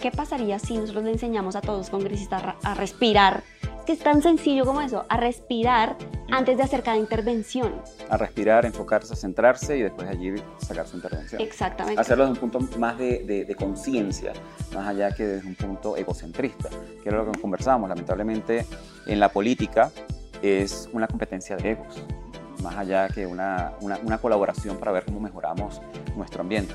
¿qué pasaría si nosotros le enseñamos a todos los congresistas a respirar? Es que es tan sencillo como eso, a respirar antes de hacer cada intervención. A respirar, enfocarse, centrarse y después allí sacar su intervención. Exactamente. Hacerlo desde un punto más de, de, conciencia, más allá que desde un punto egocentrista, que era lo que conversábamos. Lamentablemente en la política es una competencia de egos, más allá que una, una, una colaboración para ver cómo mejoramos nuestro ambiente.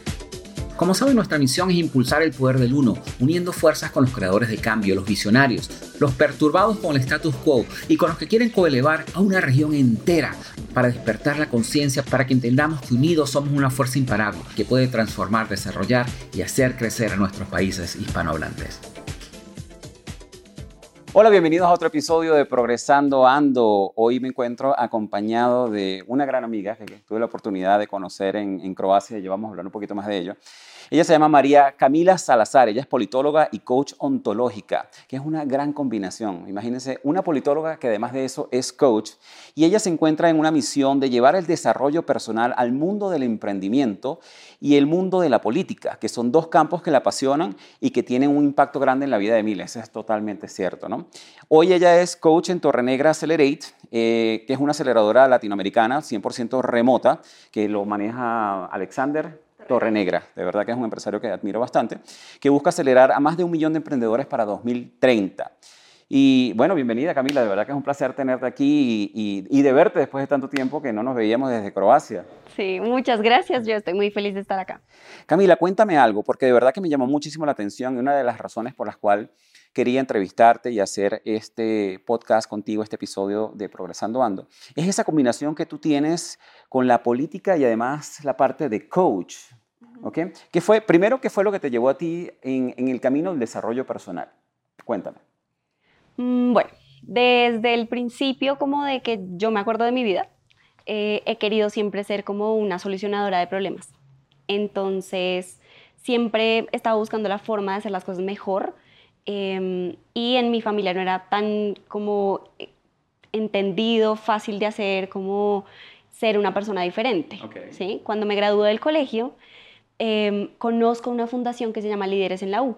Como saben, nuestra misión es impulsar el poder del uno, uniendo fuerzas con los creadores de cambio, los visionarios, los perturbados con el status quo y con los que quieren coelevar a una región entera para despertar la conciencia, para que entendamos que unidos somos una fuerza imparable que puede transformar, desarrollar y hacer crecer a nuestros países hispanohablantes. Hola, bienvenidos a otro episodio de Progresando Ando. Hoy me encuentro acompañado de una gran amiga que tuve la oportunidad de conocer en, en Croacia y llevamos a hablar un poquito más de ello. Ella se llama María Camila Salazar, ella es politóloga y coach ontológica, que es una gran combinación. Imagínense, una politóloga que además de eso es coach y ella se encuentra en una misión de llevar el desarrollo personal al mundo del emprendimiento y el mundo de la política, que son dos campos que la apasionan y que tienen un impacto grande en la vida de miles. Eso es totalmente cierto. ¿no? Hoy ella es coach en Torrenegra Accelerate, eh, que es una aceleradora latinoamericana 100% remota, que lo maneja Alexander Torre Negra, de verdad que es un empresario que admiro bastante, que busca acelerar a más de un millón de emprendedores para 2030. Y bueno, bienvenida Camila, de verdad que es un placer tenerte aquí y, de verte después de tanto tiempo que no nos veíamos desde Croacia. Sí, muchas gracias, yo estoy muy feliz de estar acá. Camila, cuéntame algo, porque de verdad que me llamó muchísimo la atención y una de las razones por las cuales quería entrevistarte y hacer este podcast contigo, este episodio de Progresando Ando, es esa combinación que tú tienes con la política y además la parte de coach. ¿Ok? ¿Qué fue, primero, ¿qué fue lo que te llevó a ti en, el camino del desarrollo personal? Cuéntame. Mm, bueno, desde el principio como de que yo me acuerdo de mi vida, eh, he querido siempre ser como una solucionadora de problemas. Entonces, siempre he estado buscando la forma de hacer las cosas mejor em, y en mi familia no era tan como eh, entendido, fácil de hacer, como ser una persona diferente. ¿sí? Cuando me gradué del colegio, em, conozco una fundación que se llama Líderes en la U.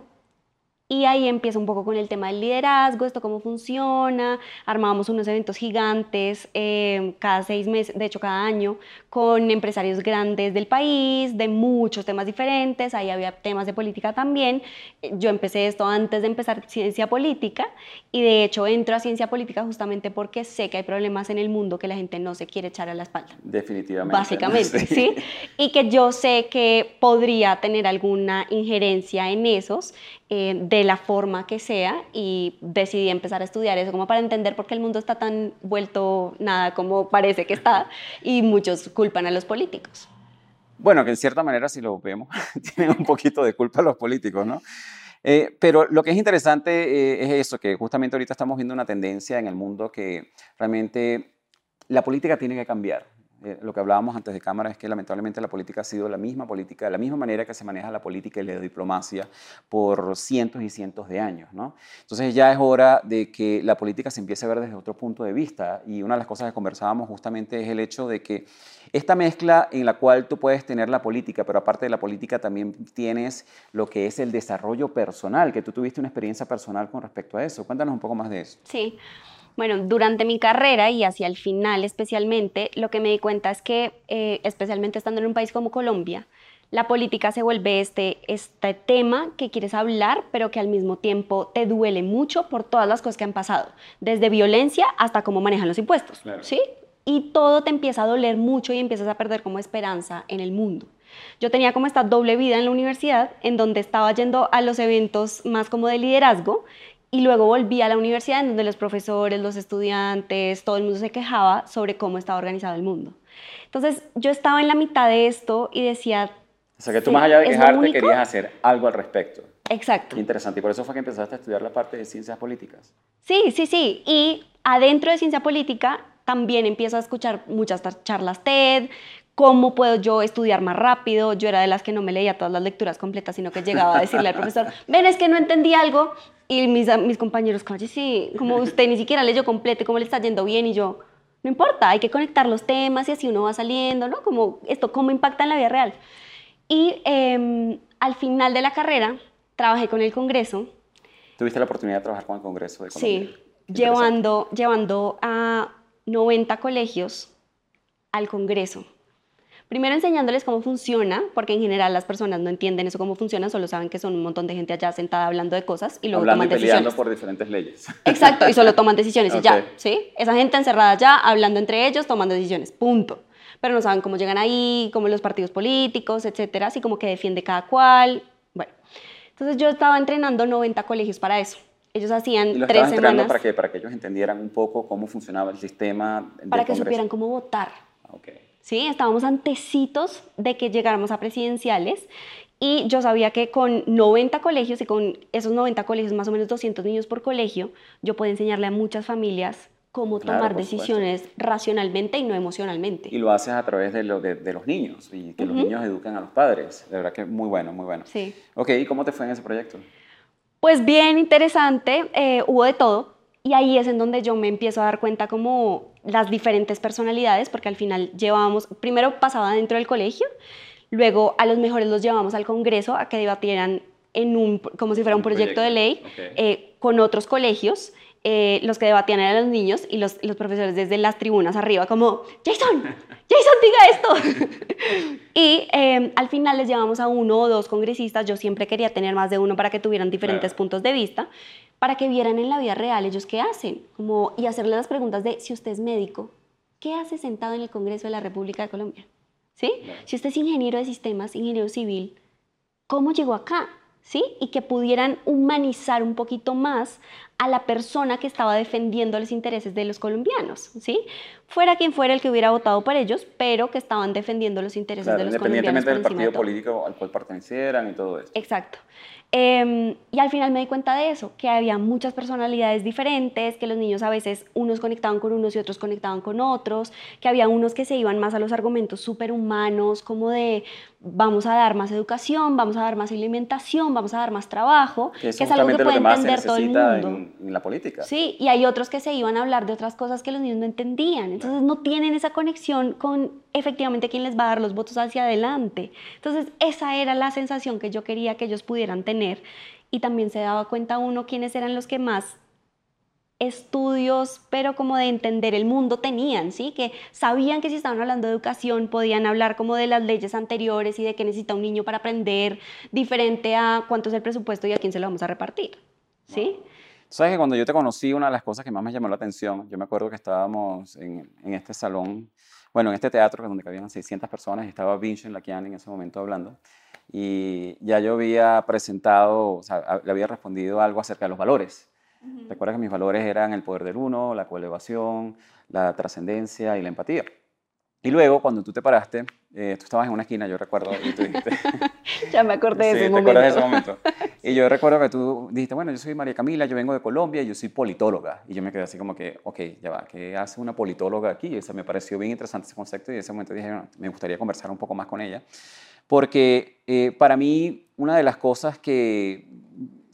Y ahí empieza un poco con el tema del liderazgo, esto cómo funciona. Armábamos unos eventos gigantes eh, cada seis meses, de hecho cada año, con empresarios grandes del país, de muchos temas diferentes. Ahí había temas de política también. Yo empecé esto antes de empezar ciencia política y de hecho entro a ciencia política justamente porque sé que hay problemas en el mundo que la gente no se quiere echar a la espalda. Definitivamente. Básicamente, sí. ¿sí? Y que yo sé que podría tener alguna injerencia en esos eh, de la forma que sea y decidí empezar a estudiar eso como para entender por qué el mundo está tan vuelto nada como parece que está y muchos culpan a los políticos. Bueno, que en cierta manera si lo vemos, tienen un poquito de culpa los políticos, ¿no? Eh, pero lo que es interesante eh, es eso, que justamente ahorita estamos viendo una tendencia en el mundo que realmente la política tiene que cambiar. Eh, lo que hablábamos antes de cámara es que lamentablemente la política ha sido la misma política, la misma manera que se maneja la política y la diplomacia por cientos y cientos de años. ¿no? Entonces ya es hora de que la política se empiece a ver desde otro punto de vista y una de las cosas que conversábamos justamente es el hecho de que esta mezcla en la cual tú puedes tener la política, pero aparte de la política también tienes lo que es el desarrollo personal, que tú tuviste una experiencia personal con respecto a eso. Cuéntanos un poco más de eso. Sí. Bueno, durante mi carrera y hacia el final especialmente, lo que me di cuenta es que, eh, especialmente estando en un país como Colombia, la política se vuelve este, este tema que quieres hablar, pero que al mismo tiempo te duele mucho por todas las cosas que han pasado, desde violencia hasta cómo manejan los impuestos, ¿sí? Y todo te empieza a doler mucho y empiezas a perder como esperanza en el mundo. Yo tenía como esta doble vida en la universidad, en donde estaba yendo a los eventos más como de liderazgo y luego volví a la universidad en donde los profesores, los estudiantes, todo el mundo se quejaba sobre cómo estaba organizado el mundo. Entonces yo estaba en la mitad de esto y decía... O sea que tú más allá de quejarte querías hacer algo al respecto. Exacto. interesante. Y por eso fue que empezaste a estudiar la parte de ciencias políticas. Sí, sí, sí. Y adentro de ciencia política también empiezo a escuchar muchas charlas TED, ¿Cómo puedo yo estudiar más rápido? Yo era de las que no me leía todas las lecturas completas, sino que llegaba a decirle al profesor, ven, es que no entendí algo. Y mis, mis compañeros, como, sí, como usted ni siquiera leyó completo, ¿cómo le está yendo bien? Y yo, no importa, hay que conectar los temas y así uno va saliendo, ¿no? Como esto, ¿cómo impacta en la vida real? Y em, al final de la carrera, trabajé con el Congreso. ¿Tuviste la oportunidad de trabajar con el Congreso de Colombia? Sí, llevando, llevando a 90 colegios al Congreso Primero enseñándoles cómo funciona, porque en general las personas no entienden eso cómo funciona, solo saben que son un montón de gente allá sentada hablando de cosas y luego hablando toman y decisiones. por diferentes leyes. Exacto, y solo toman decisiones y ya, ¿sí? Esa gente encerrada allá, hablando entre ellos, tomando decisiones, punto. Pero no saben cómo llegan ahí, cómo los partidos políticos, etcétera, así como que defiende cada cual. Bueno, entonces yo estaba entrenando 90 colegios para eso. Ellos hacían ¿Y lo tres semanas. para qué? Para que ellos entendieran un poco cómo funcionaba el sistema. Para que supieran cómo votar. Okay. ¿Sí? Estábamos antecitos de que llegáramos a presidenciales y yo sabía que con 90 colegios y con esos 90 colegios, más o menos 200 niños por colegio, yo puedo enseñarle a muchas familias cómo tomar decisiones racionalmente y no emocionalmente. Y lo haces a través de, lo, de, los niños y que los niños eduquen a los padres. De verdad que muy bueno, muy bueno. Sí. Ok, ¿y cómo te fue en ese proyecto? Pues bien interesante, eh, hubo de todo. Y ahí es en donde yo me empiezo a dar cuenta como las diferentes personalidades, porque al final llevábamos, primero pasaba dentro del colegio, luego a los mejores los llevamos al Congreso a que debatieran en un, como si fuera un, proyecto, de ley eh, con otros colegios. Eh, los que debatían eran los niños y los, los, profesores desde las tribunas arriba como, Jason, Jason, diga esto. y eh, al final les llevamos a uno o dos congresistas, yo siempre quería tener más de uno para que tuvieran diferentes puntos de vista para que vieran en la vida real ellos qué hacen, como, y hacerle las preguntas de si usted es médico, ¿qué hace sentado en el Congreso de la República de Colombia? ¿Sí? Si usted es ingeniero de sistemas, ingeniero civil, ¿cómo llegó acá? ¿Sí? Y que pudieran humanizar un poquito más a la persona que estaba defendiendo los intereses de los colombianos, ¿sí? Fuera quien fuera el que hubiera votado por ellos, pero que estaban defendiendo los intereses de los colombianos. Independientemente del partido político al cual pertenecieran y todo eso. Exacto. Em, y al final me di cuenta de eso, que había muchas personalidades diferentes, que los niños a veces unos conectaban con unos y otros conectaban con otros, que había unos que se iban más a los argumentos superhumanos, como de vamos a dar más educación, vamos a dar más alimentación, vamos a dar más trabajo, que, es algo que puede entender todo el mundo. En, en, la política. Sí, y hay otros que se iban a hablar de otras cosas que los niños no entendían, entonces no tienen esa conexión con efectivamente quién les va a dar los votos hacia adelante. Entonces, esa era la sensación que yo quería que ellos pudieran tener y también se daba cuenta uno quiénes eran los que más estudios, pero como de entender el mundo tenían, ¿sí? Que sabían que si estaban hablando de educación podían hablar como de las leyes anteriores y de qué necesita un niño para aprender, diferente a cuánto es el presupuesto y a quién se lo vamos a repartir, ¿sí? Sabes que cuando yo te conocí, una de las cosas que más me llamó la atención, yo me acuerdo que estábamos en, este salón bueno, en este teatro, donde cabían 600 personas, estaba Vincent Lakian en ese momento hablando, y ya yo había presentado, o sea, le había respondido algo acerca de los valores. Recuerda que mis valores eran el poder del uno, la coelevación, la trascendencia y la empatía. Y luego, cuando tú te paraste, eh, tú estabas en una esquina, yo recuerdo, y tú dijiste... ya me acordé de ese te momento. de ese momento. Y yo recuerdo que tú dijiste, bueno, yo soy María Camila, yo vengo de Colombia, yo soy politóloga. Y yo me quedé así como que, ok, ya va, ¿qué hace una politóloga aquí? Y eso me pareció bien interesante ese concepto y en ese momento dije, bueno, me gustaría conversar un poco más con ella. Porque eh, para mí, una de las cosas que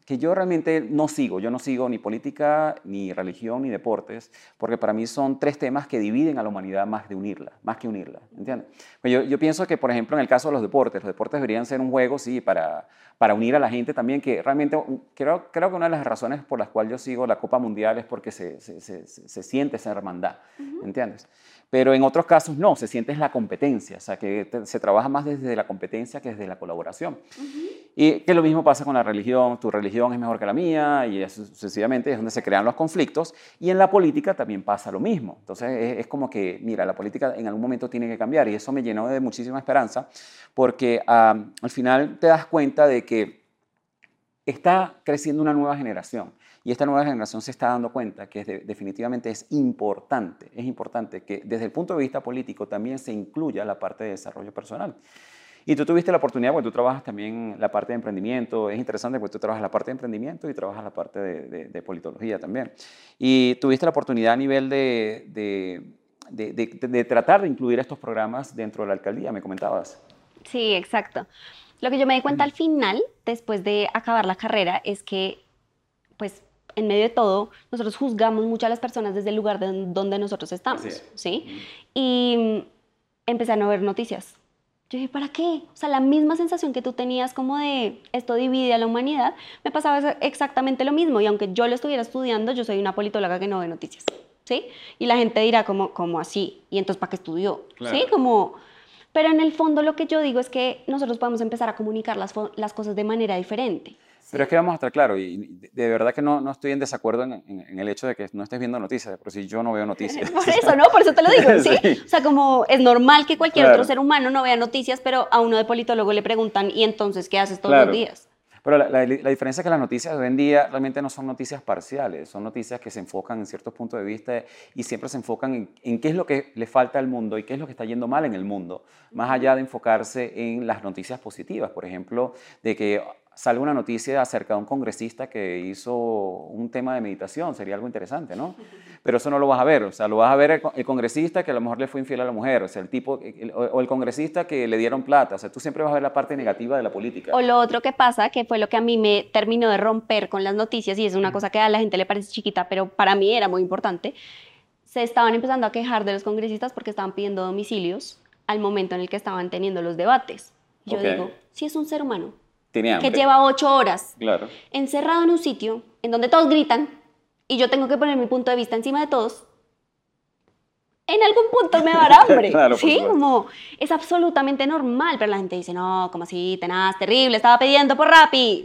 que yo realmente no sigo. Yo no sigo ni política, ni religión, ni deportes, porque para mí son tres temas que dividen a la humanidad más de unirla, más que unirla, ¿entiendes? Pues yo, yo, pienso que, por ejemplo, en el caso de los deportes, los deportes deberían ser un juego, sí, para, para unir a la gente también, que realmente creo, creo que una de las razones por las cuales yo sigo la Copa Mundial es porque se, se, se, siente esa hermandad, ¿entiendes? Pero en otros casos no, se siente la competencia, o sea, que se trabaja más desde la competencia que desde la colaboración. Y que lo mismo pasa con la religión, tu religión es mejor que la mía, y eso sucesivamente es donde se crean los conflictos. Y en la política también pasa lo mismo. Entonces es, como que, mira, la política en algún momento tiene que cambiar, y eso me llenó de muchísima esperanza, porque al final te das cuenta de que está creciendo una nueva generación y esta nueva generación se está dando cuenta que definitivamente es importante, es importante que desde el punto de vista político también se incluya la parte de desarrollo personal. Y tú tuviste la oportunidad, porque tú trabajas también la parte de emprendimiento, es interesante porque tú trabajas la parte de emprendimiento y trabajas la parte de, politología también. Y tuviste la oportunidad a nivel de, de, de, de tratar de incluir estos programas dentro de la alcaldía, me comentabas. Sí, exacto. Lo que yo me di cuenta al final, después de acabar la carrera, es que, pues, en medio de todo, nosotros juzgamos mucho a las personas desde el lugar de donde nosotros estamos, es. ¿sí? Y empecé a no ver noticias. Yo dije, ¿para qué? O sea, la misma sensación que tú tenías como de esto divide a la humanidad, me pasaba exa- exactamente lo mismo. Y aunque yo lo estuviera estudiando, yo soy una politóloga que no ve noticias, ¿sí? Y la gente dirá, como, como así? ¿Y entonces para qué estudió? Claro. ¿Sí? Como... Pero en el fondo lo que yo digo es que nosotros podemos empezar a comunicar las, las cosas de manera diferente. Pero es que vamos a estar claros, y de- de verdad que no, no estoy en desacuerdo en, en- en el hecho de que no estés viendo noticias, pero si yo no veo noticias. Por eso, ¿no? Por eso te lo digo, ¿sí? Sí. O sea, como es normal que cualquier Claro. otro ser humano no vea noticias, pero a uno de politólogo le preguntan, ¿y entonces qué haces todos Claro. los días? Pero la, la- la diferencia es que las noticias de hoy en día realmente no son noticias parciales, son noticias que se enfocan en ciertos puntos de vista y siempre se enfocan en, en qué es lo que le falta al mundo y qué es lo que está yendo mal en el mundo, más allá de enfocarse en las noticias positivas, por ejemplo, de que salga una noticia acerca de un congresista que hizo un tema de meditación, sería algo interesante, ¿no? Pero eso no lo vas a ver, o sea, lo vas a ver el, co- el congresista que a lo mejor le fue infiel a la mujer, o sea, el tipo, el- o el congresista que le dieron plata, o sea, tú siempre vas a ver la parte negativa de la política. O lo otro que pasa, que fue lo que a mí me terminó de romper con las noticias, y es una cosa que a la gente le parece chiquita, pero para mí era muy importante, se estaban empezando a quejar de los congresistas porque estaban pidiendo domicilios al momento en el que estaban teniendo los debates. Yo digo, si es un ser humano Tiene hambre. que lleva ocho horas Claro. encerrado en un sitio en donde todos gritan y yo tengo que poner mi punto de vista encima de todos, en algún punto me va a dar hambre. Claro, ¿sí? Como es absolutamente normal, pero la gente dice, no, como así, tenaz, terrible, estaba pidiendo por Rappi.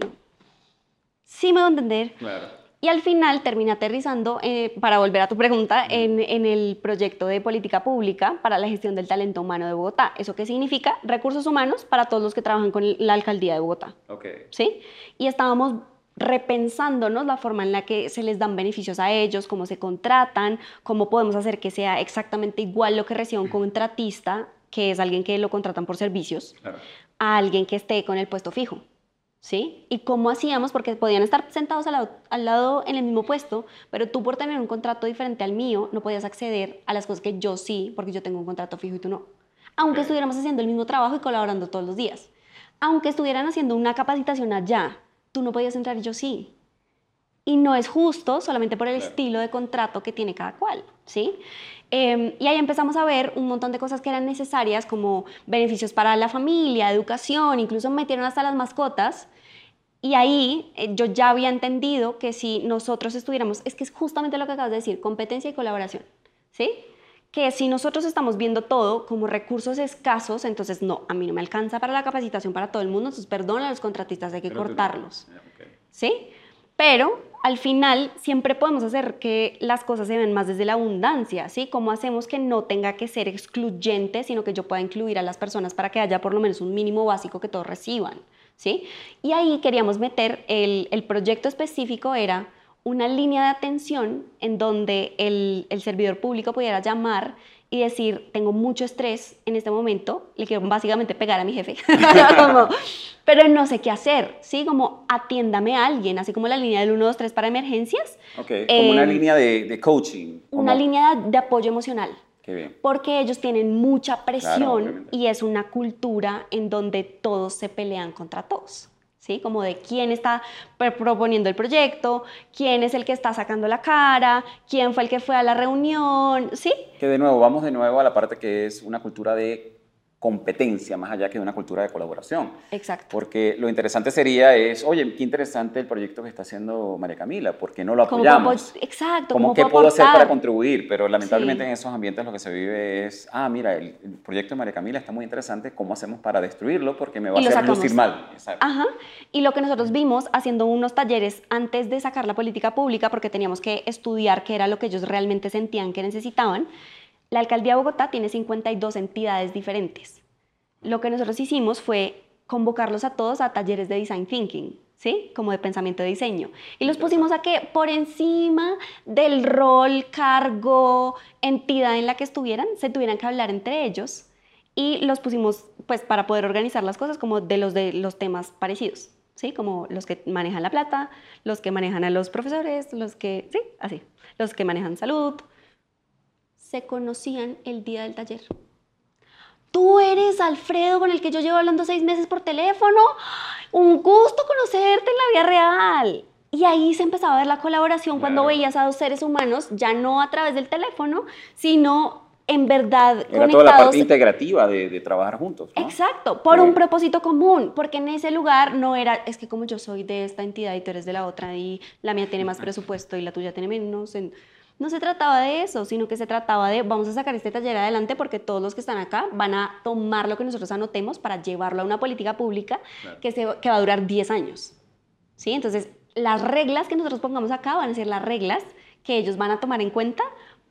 Sí me voy a entender. Claro. Y al final termina aterrizando, eh, para volver a tu pregunta, en, en el proyecto de política pública para la gestión del talento humano de Bogotá. ¿Eso qué significa? Recursos humanos para todos los que trabajan con la alcaldía de Bogotá. Ok. ¿sí? Y estábamos repensándonos la forma en la que se les dan beneficios a ellos, cómo se contratan, cómo podemos hacer que sea exactamente igual lo que recibe un contratista, que es alguien que lo contratan por servicios, Claro. a alguien que esté con el puesto fijo. ¿Sí? Y cómo hacíamos, porque podían estar sentados al lado, al lado en el mismo puesto, pero tú por tener un contrato diferente al mío no podías acceder a las cosas que yo sí, porque yo tengo un contrato fijo y tú no. Aunque estuviéramos haciendo el mismo trabajo y colaborando todos los días. Aunque estuvieran haciendo una capacitación allá, tú no podías entrar y yo sí. Y no es justo solamente por el Claro. estilo de contrato que tiene cada cual, ¿sí? Eh, y ahí empezamos a ver un montón de cosas que eran necesarias, como beneficios para la familia, educación, incluso metieron hasta las mascotas. Y ahí eh, yo ya había entendido que si nosotros estuviéramos, es que es justamente lo que acabas de decir, competencia y colaboración, ¿sí? Que si nosotros estamos viendo todo como recursos escasos, entonces no, a mí no me alcanza para la capacitación para todo el mundo, entonces perdón a los contratistas, hay que Pero cortarlos. Ok. ¿sí? Pero al final siempre podemos hacer que las cosas se ven más desde la abundancia, ¿sí? ¿Cómo hacemos que no tenga que ser excluyente, sino que yo pueda incluir a las personas para que haya por lo menos un mínimo básico que todos reciban, ¿sí? Y ahí queríamos meter, el, el proyecto específico era una línea de atención en donde el, el servidor público pudiera llamar y decir, tengo mucho estrés en este momento, le quiero básicamente pegar a mi jefe, Como, pero no sé qué hacer, ¿sí? Como atiéndame a alguien, así como la línea del 123 para emergencias, Ok, como una Em, línea de, de coaching. una línea de apoyo emocional, Qué bien. porque ellos tienen mucha presión y es una cultura en donde todos se pelean contra todos. ¿Sí? Como de quién está pr- proponiendo el proyecto, quién es el que está sacando la cara, quién fue el que fue a la reunión, ¿sí? Que de nuevo, vamos de nuevo a la parte que es una cultura de competencia, más allá que de una cultura de colaboración. Exacto. Porque lo interesante sería es, oye, qué interesante el proyecto que está haciendo María Camila, ¿por qué no lo apoyamos? apo- exacto. ¿Cómo como qué puedo hacer para contribuir? Pero lamentablemente Sí. en esos ambientes lo que se vive es, ah, mira, el, el proyecto de María Camila está muy interesante, ¿cómo hacemos para destruirlo? Porque me va a Y hacer lucir mal. Exacto. Ajá. Y lo que nosotros vimos haciendo unos talleres antes de sacar la política pública, porque teníamos que estudiar qué era lo que ellos realmente sentían que necesitaban, la alcaldía de Bogotá tiene 52 entidades diferentes. Lo que nosotros hicimos fue convocarlos a todos a talleres de design thinking, ¿sí? Como de pensamiento de diseño. Y los pusimos a que por encima del rol, cargo, entidad en la que estuvieran, se tuvieran que hablar entre ellos y los pusimos pues para poder organizar las cosas como de los de los temas parecidos, ¿sí? Como los que manejan la plata, los que manejan a los profesores, los que, sí, así, los que manejan salud. Se conocían el día del taller. Tú eres Alfredo con el que yo llevo hablando seis meses por teléfono. Un gusto conocerte en la vida real. Y ahí se empezaba a ver la colaboración cuando veías a dos seres humanos, ya no a través del teléfono, sino en verdad Era conectados. toda la parte integrativa de, de trabajar juntos. ¿no? Exacto, por un propósito común, porque en ese lugar no era, es que como yo soy de esta entidad y tú eres de la otra y la mía tiene más presupuesto y la tuya tiene menos, en- no se trataba de eso, sino que se trataba de vamos a sacar este taller adelante porque todos los que están acá van a tomar lo que nosotros anotemos para llevarlo a una política pública Claro. que, se, que va a durar 10 años. ¿Sí? Entonces, las reglas que nosotros pongamos acá van a ser las reglas que ellos van a tomar en cuenta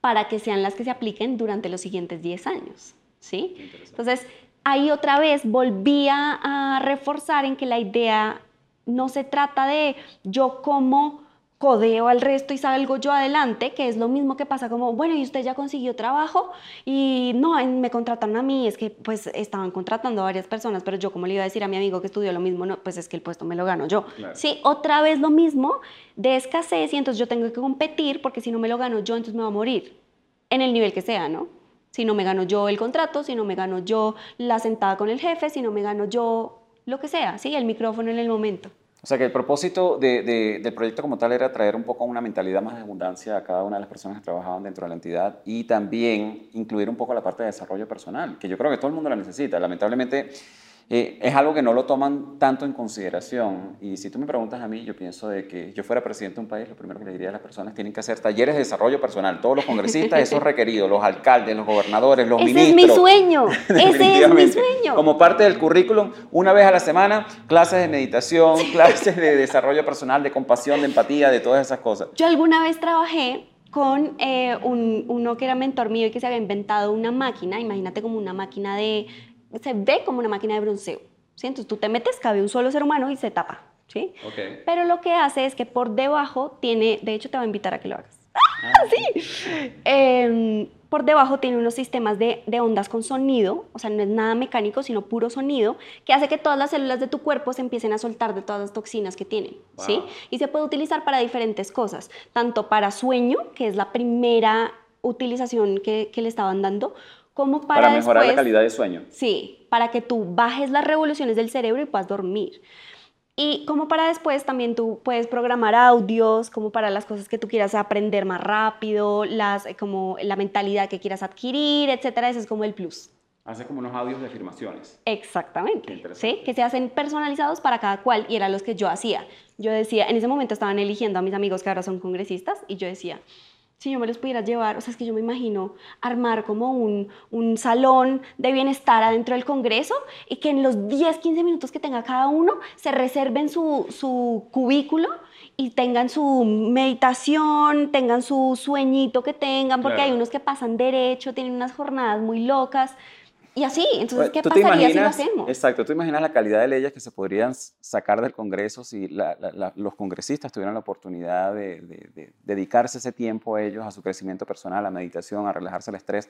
para que sean las que se apliquen durante los siguientes 10 años. ¿Sí? Entonces, ahí otra vez volvía a reforzar en que la idea no se trata de yo como codeo al resto y salgo yo adelante, que es lo mismo que pasa como, bueno, y usted ya consiguió trabajo y no, me contrataron a mí, es que pues estaban contratando a varias personas, pero yo como le iba a decir a mi amigo que estudió lo mismo, no, pues es que el puesto me lo gano yo. Claro. Sí, otra vez lo mismo de escasez y entonces yo tengo que competir porque si no me lo gano yo, entonces me va a morir, en el nivel que sea, ¿no? Si no me gano yo el contrato, si no me gano yo la sentada con el jefe, si no me gano yo lo que sea, ¿sí? El micrófono en el momento. O sea que el propósito de- de- del proyecto como tal era traer un poco una mentalidad más de abundancia a cada una de las personas que trabajaban dentro de la entidad y también incluir un poco la parte de desarrollo personal, que yo creo que todo el mundo la necesita. Lamentablemente eh, es algo que no lo toman tanto en consideración y si tú me preguntas a mí, yo pienso de que yo fuera presidente de un país, lo primero que le diría a las personas tienen que hacer talleres de desarrollo personal. Todos los congresistas, eso es requerido, los alcaldes, los gobernadores, los Ese ministros. es mi sueño, ese es mi sueño. Como parte del currículum, una vez a la semana, clases de meditación, clases de desarrollo personal, de compasión, de empatía, de todas esas cosas. Yo alguna vez trabajé con eh, un- uno que era mentor mío y que se había inventado una máquina, imagínate como una máquina de, se ve como una máquina de bronceo, ¿sí? Entonces tú te metes, cabe un solo ser humano y se tapa, ¿sí? Pero lo que hace es que por debajo tiene, de hecho te va a invitar a que lo hagas. ¡Ah, sí! Em, por debajo tiene unos sistemas de, de ondas con sonido, o sea, no es nada mecánico, sino puro sonido, que hace que todas las células de tu cuerpo se empiecen a soltar de todas las toxinas que tienen, ¿sí? Wow. Y se puede utilizar para diferentes cosas, tanto para sueño, que es la primera utilización que, que le estaban dando, como para, Para, mejorar la calidad de sueño. Sí, para que tú bajes las revoluciones del cerebro y puedas dormir. Y como para después también tú puedes programar audios, como para las cosas que tú quieras aprender más rápido, las, eh, como la mentalidad que quieras adquirir, etcétera. Ese es como el plus. Hace como unos audios de afirmaciones. Exactamente. ¿sí? Que se hacen personalizados para cada cual y eran los que yo hacía. Yo decía, en ese momento estaban eligiendo a mis amigos que ahora son congresistas y yo decía, si yo me los pudiera llevar, o sea, es que yo me imagino armar como un, un salón de bienestar adentro del Congreso y que en los 10, 15 minutos que tenga cada uno se reserven su, su cubículo y tengan su meditación, tengan su sueñito que tengan, porque Claro. hay unos que pasan derecho, tienen unas jornadas muy locas. Y así, entonces, ¿qué ¿Tú te pasaría si lo hacemos? Exacto, tú imaginas la calidad de leyes que se podrían sacar del Congreso si la- la- la- los congresistas tuvieran la oportunidad de, de- de dedicarse ese tiempo a ellos, a su crecimiento personal, a meditación, a relajarse el estrés.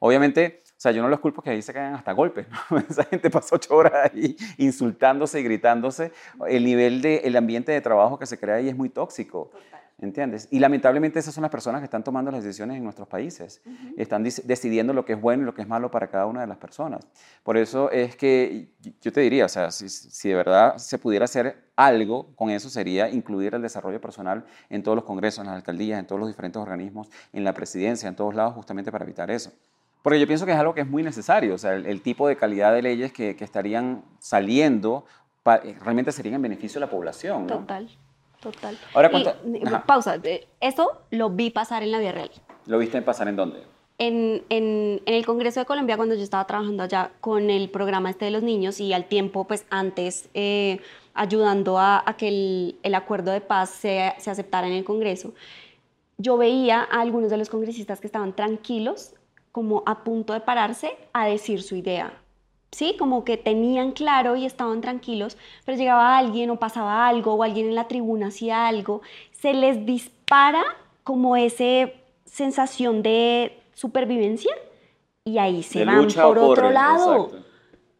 Obviamente, o sea, yo no los culpo que ahí se caigan hasta golpes. ¿no? Esa gente pasa ocho horas ahí insultándose y gritándose. El nivel de, el ambiente de trabajo que se crea ahí es muy tóxico. ¿Entiendes? Y lamentablemente esas son las personas que están tomando las decisiones en nuestros países. Están dis- decidiendo lo que es bueno y lo que es malo para cada una de las personas. Por eso es que yo te diría, o sea, si, si de verdad se pudiera hacer algo con eso sería incluir el desarrollo personal en todos los congresos, en las alcaldías, en todos los diferentes organismos, en la presidencia, en todos lados, justamente para evitar eso. Porque yo pienso que es algo que es muy necesario, o sea, el, el tipo de calidad de leyes que, que estarían saliendo pa- realmente serían en beneficio de la población. ¿no? Total, total. Ahora, Y, ¿cuánto- y, pausa, eso lo vi pasar en la vida real. ¿Lo viste pasar en dónde? En, en- en el Congreso de Colombia, cuando yo estaba trabajando allá con el programa este de los niños y al tiempo, pues antes, eh, ayudando a, a que el, el acuerdo de paz se, se aceptara en el Congreso, yo veía a algunos de los congresistas que estaban tranquilos, como a punto de pararse a decir su idea. Sí, como que tenían claro y estaban tranquilos, pero llegaba alguien o pasaba algo o alguien en la tribuna hacía algo, se les dispara como esa sensación de supervivencia y ahí se De van por otro lado exacto.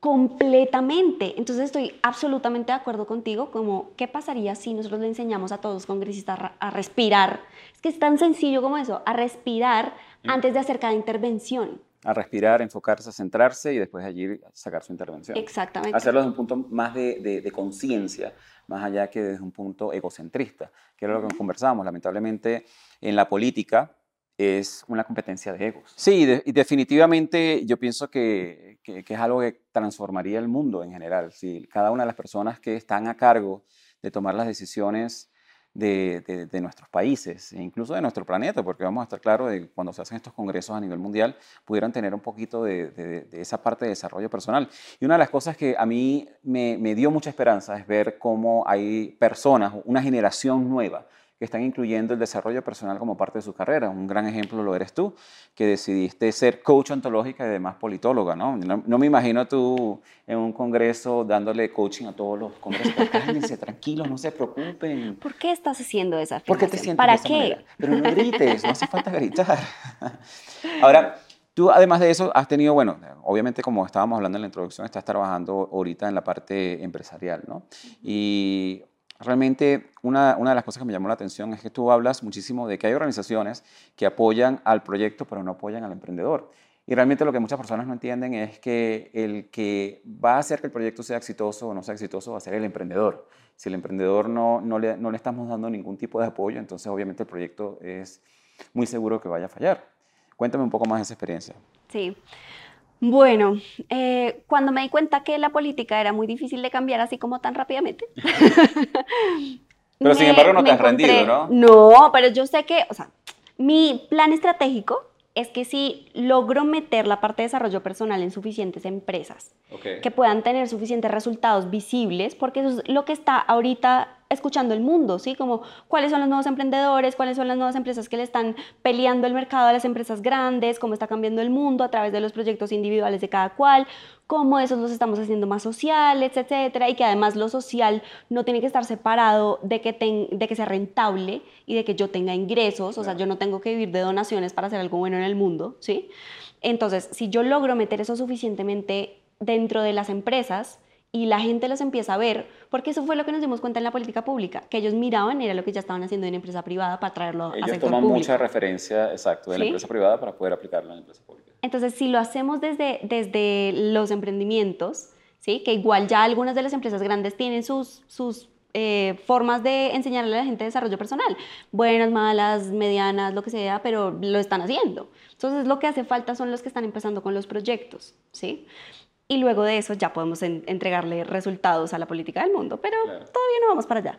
completamente. Entonces estoy absolutamente de acuerdo contigo, como qué pasaría si nosotros le enseñamos a todos los congresistas a, a respirar. Es que es tan sencillo como eso, a respirar antes de hacer cada intervención. A respirar, enfocarse, centrarse y después allí sacar su intervención. Exactamente. Hacerlo desde un punto más de, de, de conciencia, más allá que desde un punto egocentrista, que era lo que conversábamos. Lamentablemente, en la política es una competencia de egos. Sí, de, y definitivamente yo pienso que, que, que, es algo que transformaría el mundo en general. Si cada una de las personas que están a cargo de tomar las decisiones de, nuestros países e incluso de nuestro planeta, porque vamos a estar claros de cuando se hacen estos congresos a nivel mundial, pudieran tener un poquito de, de esa parte de desarrollo personal. Y una de las cosas que a mí me, me dio mucha esperanza es ver cómo hay personas, una generación nueva, que están incluyendo el desarrollo personal como parte de su carrera. Un gran ejemplo lo eres tú, que decidiste ser coach ontológica y además politóloga, ¿no? No, no me imagino tú en un congreso dándole coaching a todos los congresos. Cállense, tranquilos, no se preocupen. ¿Por qué estás haciendo esa ¿Por qué te sientes ¿Para de esa qué? manera? Pero no grites, no hace falta gritar. Ahora, Tú, además de eso, has tenido, bueno, obviamente como estábamos hablando en la introducción, estás trabajando ahorita en la parte empresarial, ¿no? Y realmente una, una, de las cosas que me llamó la atención es que tú hablas muchísimo de que hay organizaciones que apoyan al proyecto pero no apoyan al emprendedor. Y realmente lo que muchas personas no entienden es que el que va a hacer que el proyecto sea exitoso o no sea exitoso va a ser el emprendedor. Si el emprendedor no, no, le, no le estamos dando ningún tipo de apoyo, entonces obviamente el proyecto es muy seguro que vaya a fallar. Cuéntame un poco más de esa experiencia. Sí. Bueno, eh, cuando me di cuenta que la política era muy difícil de cambiar así como tan rápidamente. pero me, sin embargo no te has encontré, rendido, ¿no? No, pero yo sé que, o sea, mi plan estratégico es que si logro meter la parte de desarrollo personal en suficientes empresas okay. que puedan tener suficientes resultados visibles, porque eso es lo que está ahorita escuchando el mundo, ¿sí? Como cuáles son los nuevos emprendedores, cuáles son las nuevas empresas que le están peleando el mercado a las empresas grandes, cómo está cambiando el mundo a través de los proyectos individuales de cada cual, cómo esos los estamos haciendo más sociales, etcétera, y que además lo social no tiene que estar separado de que, ten, de que sea rentable y de que yo tenga ingresos, o sea, yo no tengo que vivir de donaciones para hacer algo bueno en el mundo, ¿sí? Entonces, si yo logro meter eso suficientemente dentro de las empresas, y la gente los empieza a ver, porque eso fue lo que nos dimos cuenta en la política pública, que ellos miraban, era lo que ya estaban haciendo en empresa privada para traerlo ellos a sector toman público. mucha referencia, exacto, de ¿Sí? la empresa privada para poder aplicarlo en la empresa pública. Entonces, si lo hacemos desde, desde los emprendimientos, ¿sí? que igual ya algunas de las empresas grandes tienen sus, sus eh, formas de enseñarle a la gente desarrollo personal, buenas, malas, medianas, lo que sea, pero lo están haciendo. Entonces, lo que hace falta son los que están empezando con los proyectos, ¿sí? Y luego de eso ya podemos en, entregarle resultados a la política del mundo, pero Claro. todavía no vamos para allá.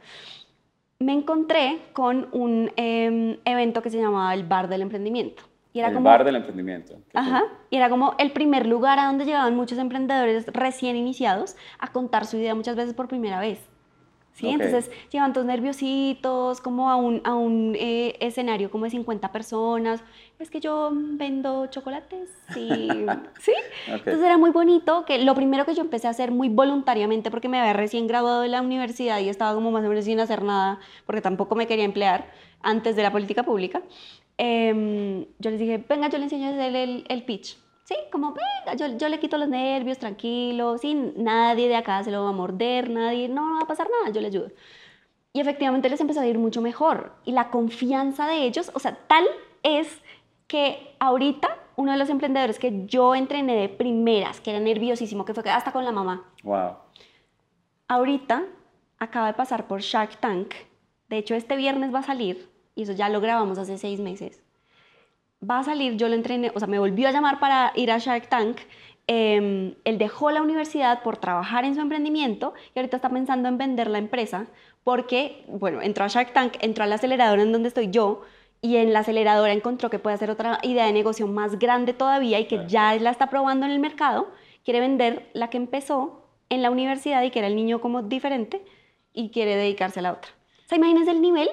Me encontré con un eh, evento que se llamaba el Bar del Emprendimiento. Y era el como, bar del emprendimiento. Ajá, y era como el primer lugar a donde llegaban muchos emprendedores recién iniciados a contar su idea muchas veces por primera vez. ¿Sí? Ok. Entonces llevan todos nerviositos, como a un, a un eh, escenario como de 50 personas. Es que yo vendo chocolates y... ¿Sí? Ok. Entonces era muy bonito, que lo primero que yo empecé a hacer muy voluntariamente, porque me había recién graduado de la universidad y estaba como más o menos sin hacer nada, porque tampoco me quería emplear antes de la política pública, em, yo les dije, venga, yo le enseño a hacer el, el pitch. Sí, como, venga, yo, yo le quito los nervios, tranquilo, sí, nadie de acá se lo va a morder, nadie, no, no va a pasar nada, yo le ayudo. Y efectivamente les empezó a ir mucho mejor. Y la confianza de ellos, o sea, tal es que ahorita uno de los emprendedores que yo entrené de primeras, que era nerviosísimo, que fue hasta con la mamá, Wow. ahorita acaba de pasar por Shark Tank. De hecho, este viernes va a salir, y eso ya lo grabamos hace seis meses. Va a salir, yo lo entrené, o sea, me volvió a llamar para ir a Shark Tank. Eh, él dejó la universidad por trabajar en su emprendimiento y ahorita está pensando en vender la empresa porque, bueno, entró a Shark Tank, entró a la aceleradora en donde estoy yo y en la aceleradora encontró que puede hacer otra idea de negocio más grande todavía y que Claro. ya la está probando en el mercado. Quiere vender la que empezó en la universidad y que era el niño como diferente y quiere dedicarse a la otra. O sea, imagínense el nivel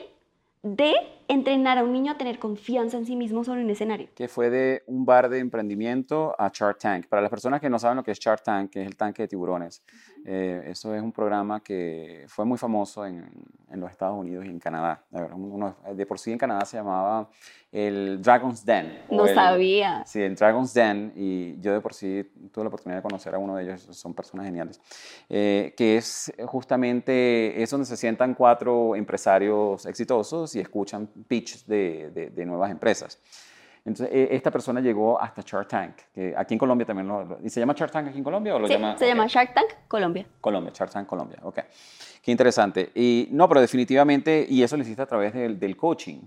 de entrenar a un niño a tener confianza en sí mismo sobre un escenario. Que fue de un bar de emprendimiento a Shark Tank. Para las personas que no saben lo que es Shark Tank, que es el tanque de tiburones, eh, eso es un programa que fue muy famoso en, en los Estados Unidos y en Canadá. De, verdad, uno- de por sí en Canadá se llamaba el Dragon's Den. No el- sabía. Sí, el Dragon's Den, y yo de por sí tuve la oportunidad de conocer a uno de ellos, son personas geniales, eh, que es justamente, es donde se sientan cuatro empresarios exitosos y escuchan pitch de, de- de nuevas empresas. Entonces, eh, esta persona llegó hasta Shark Tank, que aquí en Colombia también lo, ¿Y se llama Shark Tank aquí en Colombia o lo sí, llama? se llama Shark Tank Colombia. Colombia, Shark Tank Colombia, ok. Qué interesante. Y no, pero definitivamente, y eso lo hiciste a través del, del coaching.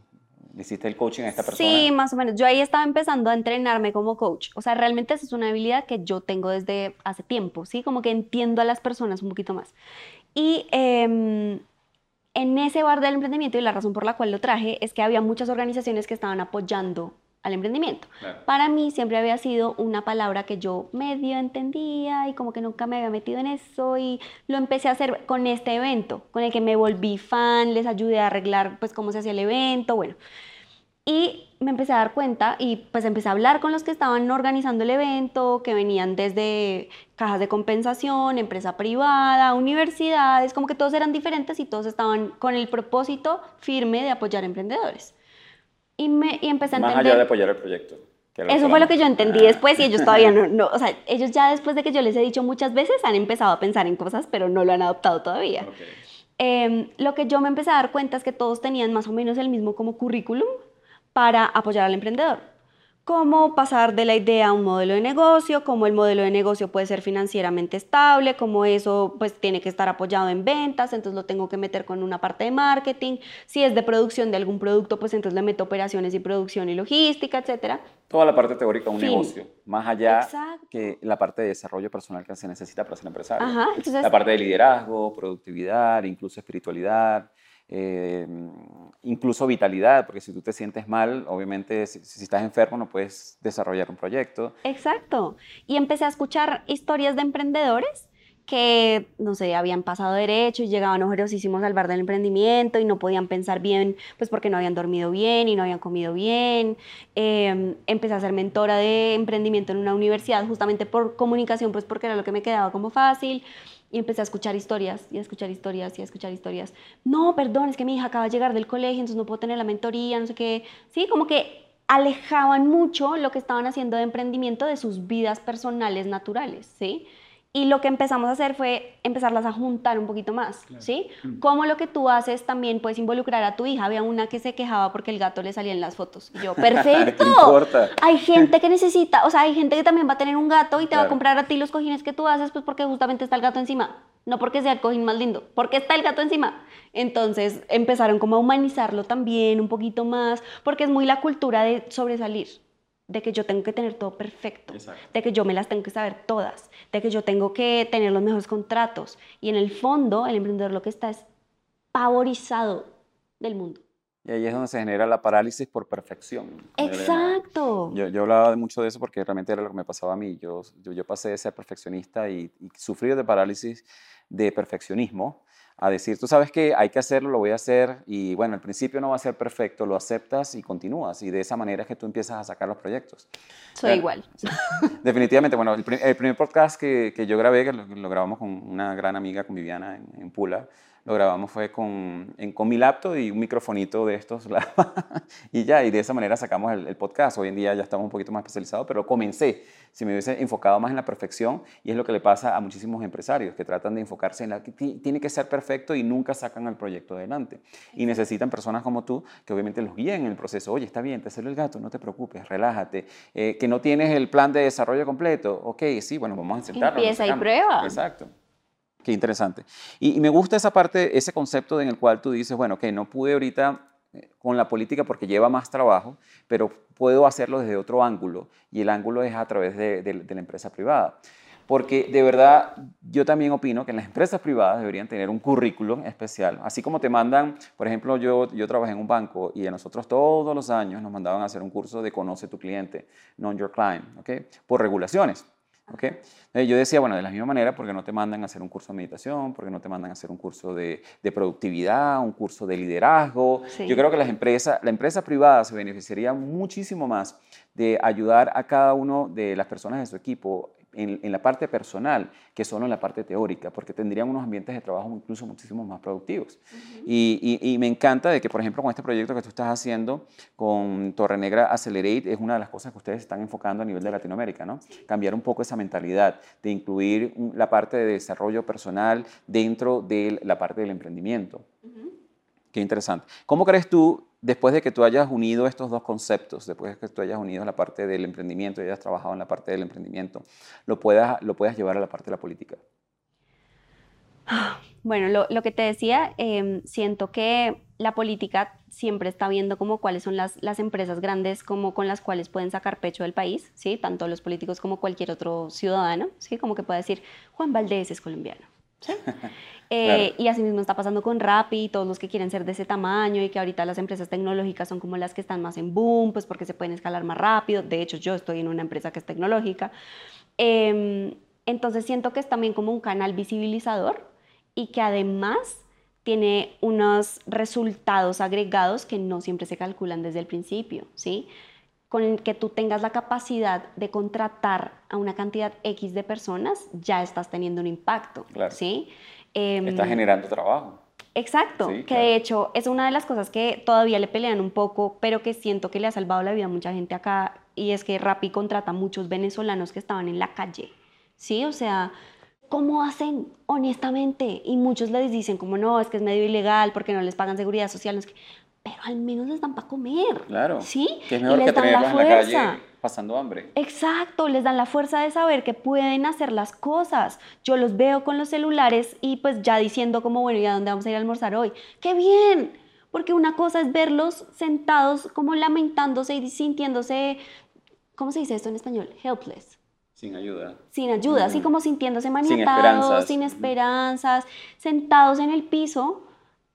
¿Le hiciste el coaching a esta persona? Sí, más o menos. Yo ahí estaba empezando a entrenarme como coach. O sea, realmente esa es una habilidad que yo tengo desde hace tiempo, ¿sí? Como que entiendo a las personas un poquito más. Y eh, en ese bar del emprendimiento, y la razón por la cual lo traje, es que había muchas organizaciones que estaban apoyando al emprendimiento. Claro. Para mí siempre había sido una palabra que yo medio entendía y como que nunca me había metido en eso y lo empecé a hacer con este evento, con el que me volví fan, les ayudé a arreglar pues cómo se hacía el evento, bueno. Y me empecé a dar cuenta y pues empecé a hablar con los que estaban organizando el evento, que venían desde cajas de compensación, empresa privada, universidades, como que todos eran diferentes y todos estaban con el propósito firme de apoyar emprendedores. Y, me, y empecé a Más entender... allá de apoyar el proyecto. Eso fue lo que yo entendí Ah. después y ellos todavía no, no, o sea, ellos ya después de que yo les he dicho muchas veces han empezado a pensar en cosas, pero no lo han adoptado todavía. Em, lo que yo me empecé a dar cuenta es que todos tenían más o menos el mismo como currículum para apoyar al emprendedor. Cómo pasar de la idea a un modelo de negocio, cómo el modelo de negocio puede ser financieramente estable, cómo eso pues tiene que estar apoyado en ventas, entonces lo tengo que meter con una parte de marketing. Si es de producción de algún producto, pues entonces le meto operaciones y producción y logística, etcétera. Toda la parte teórica de un Fin. negocio, más allá Exacto. que la parte de desarrollo personal que se necesita para ser empresario. Ajá, entonces La parte de liderazgo, productividad, incluso espiritualidad, eh, incluso vitalidad, porque si tú te sientes mal, obviamente si, estás enfermo no puedes desarrollar un proyecto. Exacto. Y empecé a escuchar historias de emprendedores que, no sé, habían pasado derecho y llegaban ojerosísimos al bar del emprendimiento y no podían pensar bien, pues porque no habían dormido bien y no habían comido bien. Eh, empecé a ser mentora de emprendimiento en una universidad justamente por comunicación, pues porque era lo que me quedaba como fácil. Y empecé a escuchar historias y a escuchar historias y a escuchar historias. No, perdón, es que mi hija acaba de llegar del colegio, entonces no puedo tener la mentoría, no sé qué. Sí, como que alejaban mucho lo que estaban haciendo de emprendimiento de sus vidas personales naturales, ¿sí? Y lo que empezamos a hacer fue empezarlas a juntar un poquito más, ¿sí? Como lo que tú haces también puedes involucrar a tu hija. Había una que se quejaba porque el gato le salía en las fotos. Y yo, perfecto. ¿Qué importa? Hay gente que necesita, o sea, hay gente que también va a tener un gato y te va a comprar a ti los cojines que tú haces, pues porque justamente está el gato encima. No porque sea el cojín más lindo, porque está el gato encima. Entonces empezaron como a humanizarlo también un poquito más, porque es muy la cultura de sobresalir, de que yo tengo que tener todo perfecto, Exacto. de que yo me las tengo que saber todas, de que yo tengo que tener los mejores contratos. Y en el fondo, el emprendedor lo que está es pavorizado del mundo. Y ahí es donde se genera la parálisis por perfección. Exacto. Yo, yo hablaba mucho de eso porque realmente era lo que me pasaba a mí. Yo, yo, yo pasé de ser perfeccionista y, y sufrir de parálisis de perfeccionismo a decir, tú sabes que hay que hacerlo, lo voy a hacer y bueno, al principio no va a ser perfecto, lo aceptas y continúas y de esa manera es que tú empiezas a sacar los proyectos. Soy Claro. igual. Definitivamente, bueno, el, el primer podcast que, que yo grabé, que lo, lo grabamos con una gran amiga, con Viviana, en, en Pula, lo grabamos fue con, en- con mi laptop y un microfonito de estos, y ya, y de esa manera sacamos el, el podcast. Hoy en día ya estamos un poquito más especializados, pero comencé, si me hubiese enfocado más en la perfección, y es lo que le pasa a muchísimos empresarios, que tratan de enfocarse en la que ti- tiene que ser perfecto y nunca sacan el proyecto adelante. Y necesitan personas como tú que obviamente los guíen en el proceso. Oye, está bien, te salió el gato, no te preocupes, relájate. Eh, que no tienes el plan de desarrollo completo. Ok, sí, bueno, vamos a sentarnos. Empieza y prueba. Exacto. Qué interesante. Y, y me gusta esa parte, ese concepto en el cual tú dices, bueno, que no pude ahorita eh, con la política porque lleva más trabajo, pero puedo hacerlo desde otro ángulo y el ángulo es a través de, de- de la empresa privada. Porque de verdad yo también opino que las empresas privadas deberían tener un currículum especial. Así como te mandan, por ejemplo, yo, yo trabajé en un banco y a nosotros todos los años nos mandaban a hacer un curso de Conoce tu cliente, Know Your Client, ¿ok? Por regulaciones. ¿Ok? Entonces, yo decía, bueno, de la misma manera, porque no te mandan a hacer un curso de meditación? porque no te mandan a hacer un curso de, de productividad, un curso de liderazgo? Sí. Yo creo que las empresas, la empresa privada se beneficiaría muchísimo más de ayudar a cada uno de las personas de su equipo en, en la parte personal que solo en la parte teórica, porque tendrían unos ambientes de trabajo incluso muchísimo más productivos. y, y- y me encanta de que, por ejemplo, con este proyecto que tú estás haciendo con Torre Negra Accelerate, es una de las cosas que ustedes están enfocando a nivel de Latinoamérica, ¿no? Cambiar un poco esa mentalidad de incluir la parte de desarrollo personal dentro de la parte del emprendimiento. Qué interesante. ¿Cómo crees tú después de que tú hayas unido estos dos conceptos, después de que tú hayas unido la parte del emprendimiento y hayas trabajado en la parte del emprendimiento, lo puedas, lo puedas llevar a la parte de la política? Bueno, lo, que te decía, em, siento que la política siempre está viendo como cuáles son las, las, empresas grandes como con las cuales pueden sacar pecho del país, ¿sí? Tanto los políticos como cualquier otro ciudadano, ¿sí? Como que puede decir, Juan Valdés es colombiano, ¿sí? Eh, y así mismo está pasando con Rappi y todos los que quieren ser de ese tamaño y que ahorita las empresas tecnológicas son como las que están más en boom, pues porque se pueden escalar más rápido. De hecho, yo estoy en una empresa que es tecnológica. Em, entonces siento que es también como un canal visibilizador y que además tiene unos resultados agregados que no siempre se calculan desde el principio, ¿sí? Con que tú tengas la capacidad de contratar a una cantidad X de personas, ya estás teniendo un impacto, ¿sí? Eh, estás generando trabajo. Exacto, que de hecho es una de las cosas que todavía le pelean un poco, pero que siento que le ha salvado la vida a mucha gente acá, y es que Rappi contrata a muchos venezolanos que estaban en la calle, ¿sí? O sea, ¿Cómo hacen honestamente? Y muchos les dicen como no, es que es medio ilegal porque no les pagan seguridad social. Pero al menos les dan para comer. Claro. ¿Sí? Que es mejor que tenerlos en la calle pasando hambre. Exacto, les dan la fuerza de saber que pueden hacer las cosas. Yo los veo con los celulares y pues ya diciendo como, bueno, ¿y a dónde vamos a ir a almorzar hoy? ¡Qué bien! Porque una cosa es verlos sentados como lamentándose y sintiéndose, ¿cómo se dice esto en español? Helpless. Sin ayuda. Sin ayuda, así como sintiéndose maniatados, sin esperanzas, sentados en el piso,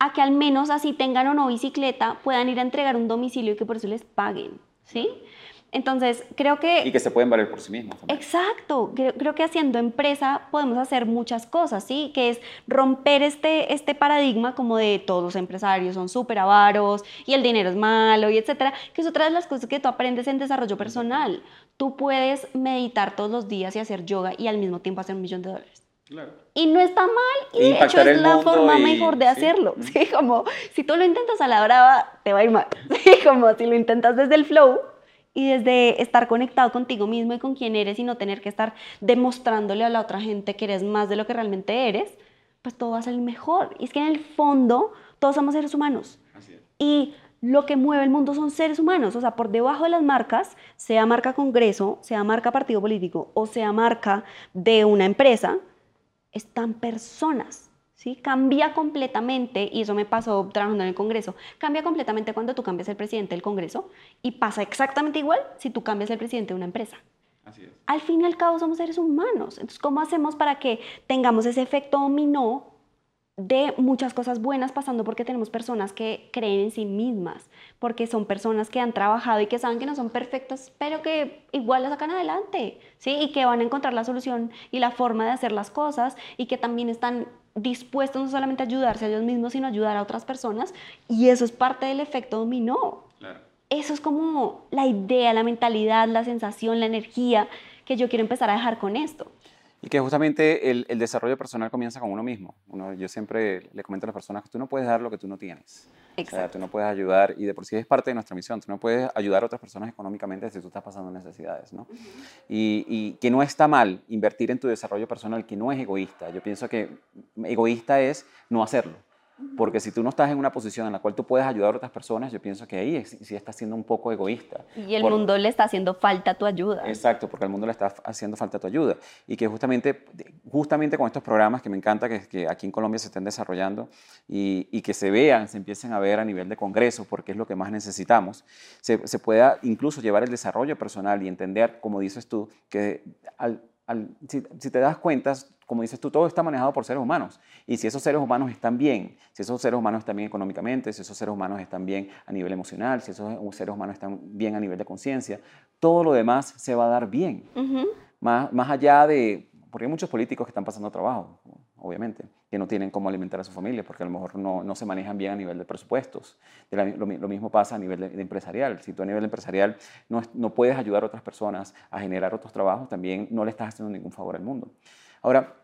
a que al menos así tengan o no bicicleta, puedan ir a entregar un domicilio y que por eso les paguen, ¿sí? Entonces, creo que... Y que se pueden valer por sí mismos. Exacto, creo, que haciendo empresa podemos hacer muchas cosas, ¿sí? Que es romper este, este paradigma como de todos los empresarios son súper avaros y el dinero es malo y etcétera, que es otra de las cosas que tú aprendes en desarrollo personal. Tú puedes meditar todos los días y hacer yoga y al mismo tiempo hacer un millón de dólares. Claro. Y no está mal, y de hecho es la forma mejor de hacerlo. ¿sí? Como si tú lo intentas a la brava, te va a ir mal. ¿sí? Como si lo intentas desde el flow, y desde estar conectado contigo mismo y con quién eres y no tener que estar demostrándole a la otra gente que eres más de lo que realmente eres, pues todo va a ser mejor. Y es que en el fondo todos somos seres humanos. Y lo que mueve el mundo son seres humanos. O sea, por debajo de las marcas, sea marca Congreso, sea marca partido político o sea marca de una empresa, están personas ¿sí? Cambia completamente, y eso me pasó trabajando en el Congreso, cambia completamente cuando tú cambias el presidente del Congreso y pasa exactamente igual si tú cambias el presidente de una empresa. Así es. Al fin y al cabo somos seres humanos. Entonces, ¿cómo hacemos para que tengamos ese efecto dominó de muchas cosas buenas pasando porque tenemos personas que creen en sí mismas, porque son personas que han trabajado y que saben que no son perfectas, pero que igual las sacan adelante, ¿sí? Y que van a encontrar la solución y la forma de hacer las cosas y que también están dispuestos no solamente a ayudarse a ellos mismos, sino a ayudar a otras personas. Y eso es parte del efecto dominó. Eso es como la idea, la mentalidad, la sensación, la energía que yo quiero empezar a dejar con esto. Y que justamente el, desarrollo personal comienza con uno mismo. Uno, yo siempre le comento a las personas que tú no puedes dar lo que tú no tienes. Exacto. O sea, tú no puedes ayudar, y de por sí es parte de nuestra misión, tú no puedes ayudar a otras personas económicamente si tú estás pasando necesidades, ¿no? y, y, que no está mal invertir en tu desarrollo personal, que no es egoísta. Yo pienso que egoísta es no hacerlo. Porque si tú no estás en una posición en la cual tú puedes ayudar a otras personas, yo pienso que ahí sí estás siendo un poco egoísta. Y el mundo le está haciendo falta tu ayuda. Exacto, porque al mundo le está haciendo falta tu ayuda. Y que justamente, justamente con estos programas que me encanta que, que aquí en Colombia se estén desarrollando y, y, que se vean, se empiecen a ver a nivel de Congreso, porque es lo que más necesitamos, se, se pueda incluso llevar el desarrollo personal y entender, como dices tú, que al, si, si, te das cuenta, como dices tú, todo está manejado por seres humanos. Y si esos seres humanos están bien, si esos seres humanos están bien económicamente, si esos seres humanos están bien a nivel emocional, si esos seres humanos están bien a nivel de conciencia, todo lo demás se va a dar bien. más, más allá de, porque hay muchos políticos que están pasando trabajo, obviamente, que no tienen cómo alimentar a su familia, porque a lo mejor no, no se manejan bien a nivel de presupuestos. lo, mismo pasa a nivel de, empresarial. Si tú a nivel empresarial no, no puedes ayudar a otras personas a generar otros trabajos, también no le estás haciendo ningún favor al mundo. Ahora,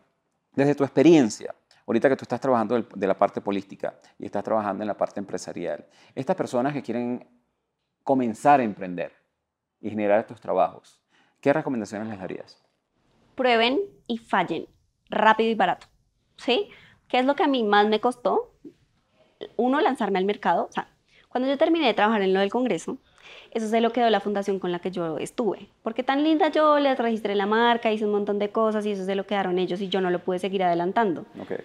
desde tu experiencia, ahorita que tú estás trabajando de la parte política y estás trabajando en la parte empresarial, estas personas que quieren comenzar a emprender y generar estos trabajos, ¿qué recomendaciones les darías? Prueben y fallen, rápido y barato. ¿Sí? ¿Qué es lo que a mí más me costó? Uno, lanzarme al mercado. O sea, Cuando yo terminé de trabajar en lo del Congreso, eso se lo quedó la fundación con la que yo estuve. Porque tan linda yo les registré la marca, hice un montón de cosas y eso se lo quedaron ellos y yo no lo pude seguir adelantando. Okay.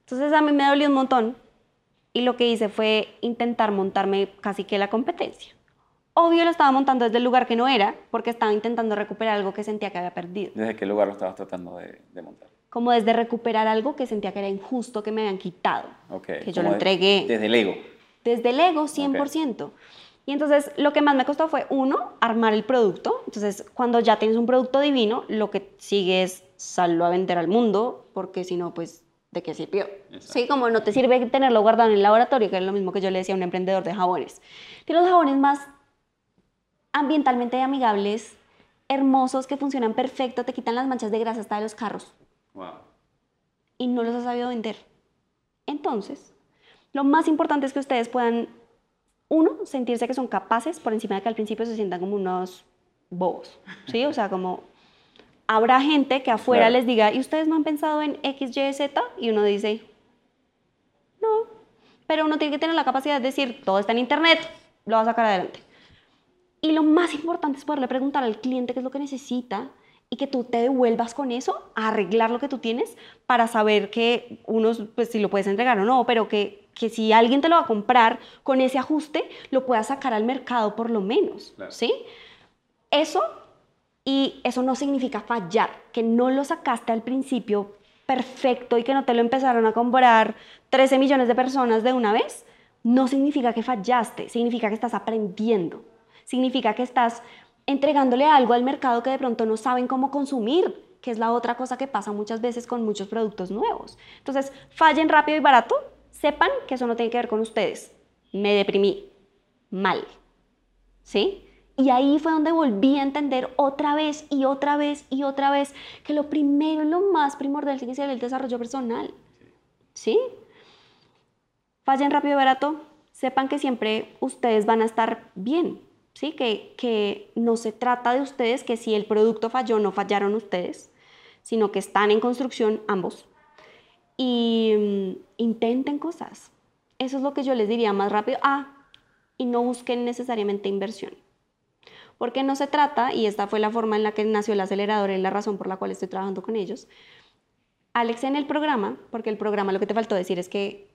Entonces a mí me dolió un montón y lo que hice fue intentar montarme casi que la competencia. Obvio lo estaba montando desde el lugar que no era, porque estaba intentando recuperar algo que sentía que había perdido. ¿Desde qué lugar lo estabas tratando de, montar? Como desde recuperar algo que sentía que era injusto que me habían quitado. Okay. Que yo lo entregué. desde el ego. Desde el ego, 100%. Y entonces lo que más me costó fue, uno, armar el producto. Entonces, cuando ya tienes un producto divino, lo que sigue es sallo a vender al mundo, porque si no, pues, ¿de qué sirvió? Sí, como no te sirve tenerlo guardado en el laboratorio, que es lo mismo que yo le decía a un emprendedor de jabones. Tiene los jabones más ambientalmente amigables, hermosos, que funcionan perfecto, te quitan las manchas de grasa hasta de los carros. Wow. Y no los has sabido vender. Entonces, lo más importante es que ustedes puedan uno, sentirse que son capaces por encima de que al principio se sientan como unos bobos, ¿sí? O sea, como habrá gente que afuera les diga, ¿y ustedes no han pensado en X, Y, Z? Y uno dice, no, pero uno tiene que tener la capacidad de decir, todo está en Internet, lo va a sacar adelante. Y lo más importante es poderle preguntar al cliente qué es lo que necesita y que tú te devuelvas con eso a arreglar lo que tú tienes para saber que unos, pues si lo puedes entregar o no, pero que que si alguien te lo va a comprar con ese ajuste, lo puedas sacar al mercado por lo menos, ¿sí? Eso, y eso no significa fallar, que no lo sacaste al principio perfecto y que no te lo empezaron a comprar 13 millones de personas de una vez, no significa que fallaste, significa que estás aprendiendo, significa que estás entregándole algo al mercado que de pronto no saben cómo consumir, que es la otra cosa que pasa muchas veces con muchos productos nuevos. Entonces, fallen rápido y barato, sepan que eso no tiene que ver con ustedes. Me deprimí. Mal. ¿Sí? Y ahí fue donde volví a entender otra vez y otra vez y otra vez que lo primero y lo más primordial tiene que ser el desarrollo personal. ¿Sí? Fallen rápido y barato. Sepan que siempre ustedes van a estar bien. ¿Sí? Que, que no se trata de ustedes, que si el producto falló, no fallaron ustedes, sino que están en construcción ambos y mm, intenten cosas. Eso es lo que yo les diría más rápido. Ah, y no busquen necesariamente inversión. Porque no se trata, y esta fue la forma en la que nació el acelerador y la razón por la cual estoy trabajando con ellos. Alex, en el programa, porque el programa lo que te faltó decir es que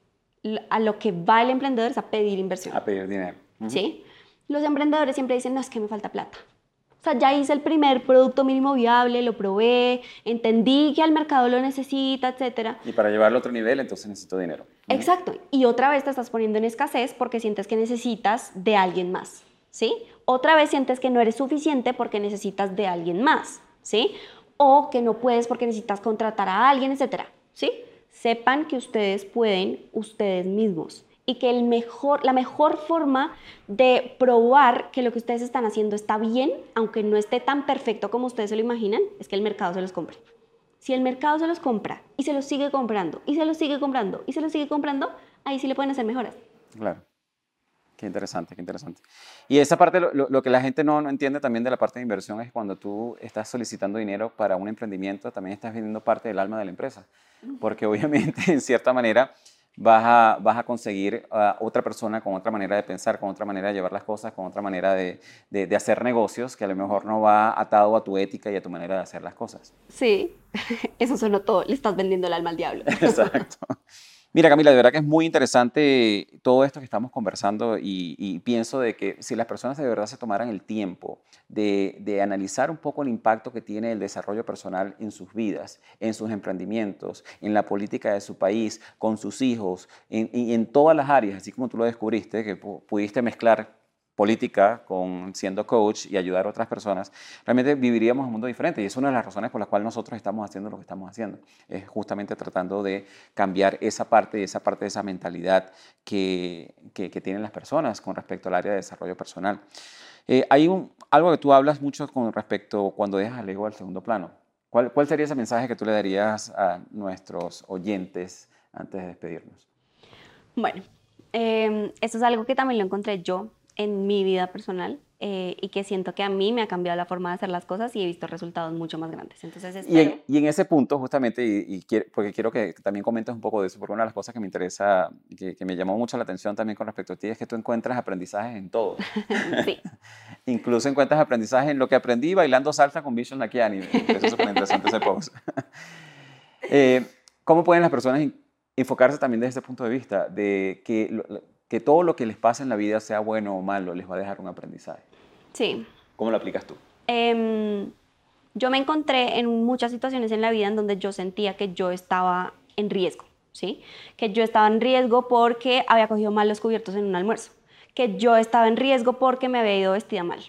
a lo que va el emprendedor es a pedir inversión. A pedir dinero. Sí. Los emprendedores siempre dicen, no, es que me falta plata. O sea, ya hice el primer producto mínimo viable, lo probé, entendí que al mercado lo necesita, etc. Y para llevarlo a otro nivel, entonces necesito dinero. Exacto. Y otra vez te estás poniendo en escasez porque sientes que necesitas de alguien más, ¿sí? Otra vez sientes que no eres suficiente porque necesitas de alguien más, ¿sí? O que no puedes porque necesitas contratar a alguien, etc. ¿Sí? Sepan que ustedes pueden ustedes mismos y que el mejor, la mejor forma de probar que lo que ustedes están haciendo está bien, aunque no esté tan perfecto como ustedes se lo imaginan, es que el mercado se los compre. Si el mercado se los compra y se los sigue comprando y se los sigue comprando y se los sigue comprando, ahí sí le pueden hacer mejoras. Claro. Qué interesante, qué interesante. Y esa parte, lo, que la gente no, no, entiende también de la parte de inversión es cuando tú estás solicitando dinero para un emprendimiento, también estás vendiendo parte del alma de la empresa. Porque obviamente, en cierta manera, vas a, vas a conseguir a otra persona con otra manera de pensar, con otra manera de llevar las cosas, con otra manera de, de, hacer negocios que a lo mejor no va atado a tu ética y a tu manera de hacer las cosas. Sí, eso suena todo, le estás vendiendo el alma al diablo. Exacto. Mira, Camila, de verdad que es muy interesante todo esto que estamos conversando y, pienso de que si las personas de verdad se tomaran el tiempo de, analizar un poco el impacto que tiene el desarrollo personal en sus vidas, en sus emprendimientos, en la política de su país, con sus hijos, en, en todas las áreas, así como tú lo descubriste, que pudiste mezclar política, con siendo coach y ayudar a otras personas, realmente viviríamos un mundo diferente. Y es una de las razones por las cuales nosotros estamos haciendo lo que estamos haciendo. Es justamente tratando de cambiar esa parte, esa parte de esa mentalidad que, que, tienen las personas con respecto al área de desarrollo personal. Eh, hay un, algo que tú hablas mucho con respecto cuando dejas al ego al segundo plano. ¿Cuál, ¿Cuál sería ese mensaje que tú le darías a nuestros oyentes antes de despedirnos? Bueno, eh, esto es algo que también lo encontré yo en mi vida personal. eh, y que siento que a mí me ha cambiado la forma de hacer las cosas y he visto resultados mucho más grandes. Entonces, y, en, y en ese punto, justamente, y, porque quiero que también comentes un poco de eso, porque una de las cosas que me interesa, que, que me llamó mucho la atención también con respecto a ti, es que tú encuentras aprendizajes en todo. sí. Incluso encuentras aprendizaje en lo que aprendí bailando salsa con Vision Lakiani. Eso es súper interesante ese post. eh, ¿Cómo pueden las personas enfocarse también desde ese punto de vista, de que, que todo lo que les pasa en la vida, sea bueno o malo, les va a dejar un aprendizaje? Sí. ¿Cómo lo aplicas tú? Em, yo me encontré en muchas situaciones en la vida en donde yo sentía que yo estaba en riesgo, ¿sí? Que yo estaba en riesgo porque había cogido mal los cubiertos en un almuerzo, que yo estaba en riesgo porque me había ido vestida mal,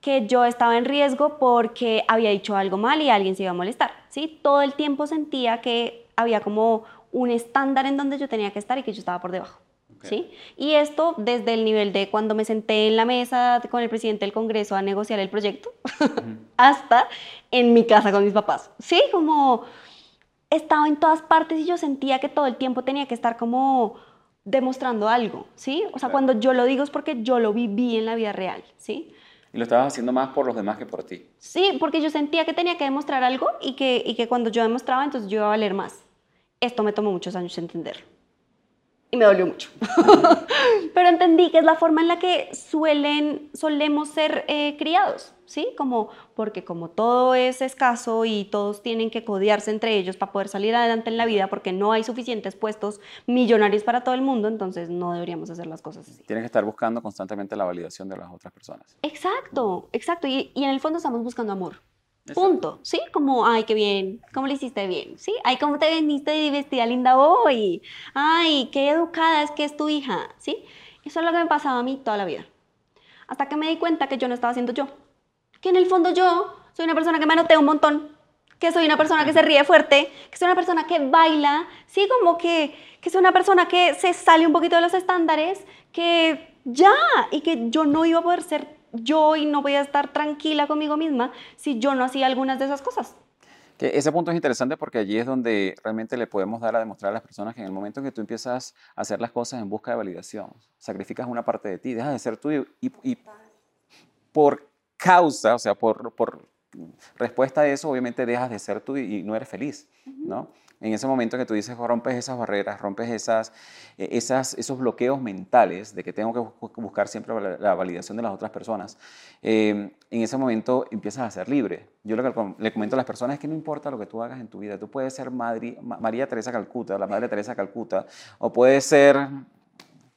que yo estaba en riesgo porque había dicho algo mal y alguien se iba a molestar, ¿sí? Todo el tiempo sentía que había como un estándar en donde yo tenía que estar y que yo estaba por debajo. ¿Sí? Y esto desde el nivel de cuando me senté en la mesa con el presidente del Congreso a negociar el proyecto, hasta en mi casa con mis papás. Sí, como estaba en todas partes y yo sentía que todo el tiempo tenía que estar como demostrando algo, ¿sí? O sea, cuando yo lo digo es porque yo lo viví en la vida real, ¿sí? Y lo estabas haciendo más por los demás que por ti. Sí, porque yo sentía que tenía que demostrar algo y que, y que cuando yo demostraba, entonces yo iba a valer más. Esto me tomó muchos años entender y me dolió mucho. Pero entendí que es la forma en la que suelen, solemos ser eh, criados, ¿sí? Como, porque como todo es escaso y todos tienen que codearse entre ellos para poder salir adelante en la vida, porque no hay suficientes puestos millonarios para todo el mundo, entonces no deberíamos hacer las cosas así. Tienes que estar buscando constantemente la validación de las otras personas. Exacto, exacto. Y, y en el fondo estamos buscando amor. Punto, ¿sí? Como, ay, qué bien, ¿cómo le hiciste bien? ¿Sí? Ay, ¿cómo te veniste vestida linda hoy? Ay, qué educada es que es tu hija, ¿sí? Eso es lo que me pasaba a mí toda la vida. Hasta que me di cuenta que yo no estaba siendo yo. Que en el fondo yo soy una persona que me anoté un montón, que soy una persona que se ríe fuerte, que soy una persona que baila, sí, como que, que soy una persona que se sale un poquito de los estándares, que ya, y que yo no iba a poder ser yo y no voy a estar tranquila conmigo misma si yo no hacía algunas de esas cosas. Que ese punto es interesante porque allí es donde realmente le podemos dar a demostrar a las personas que en el momento en que tú empiezas a hacer las cosas en busca de validación, sacrificas una parte de ti, dejas de ser tú y, y, por causa, o sea, por, por, respuesta a eso, obviamente dejas de ser tú y, no eres feliz, ¿no? En ese momento que tú dices, rompes esas barreras, rompes esas, eh, esas, esos bloqueos mentales de que tengo que buscar siempre la validación de las otras personas, em, en ese momento empiezas a ser libre. Yo lo que le comento a las personas es que no importa lo que tú hagas en tu vida, tú puedes ser María Teresa Calcuta, la Madre Teresa Calcuta, o puedes ser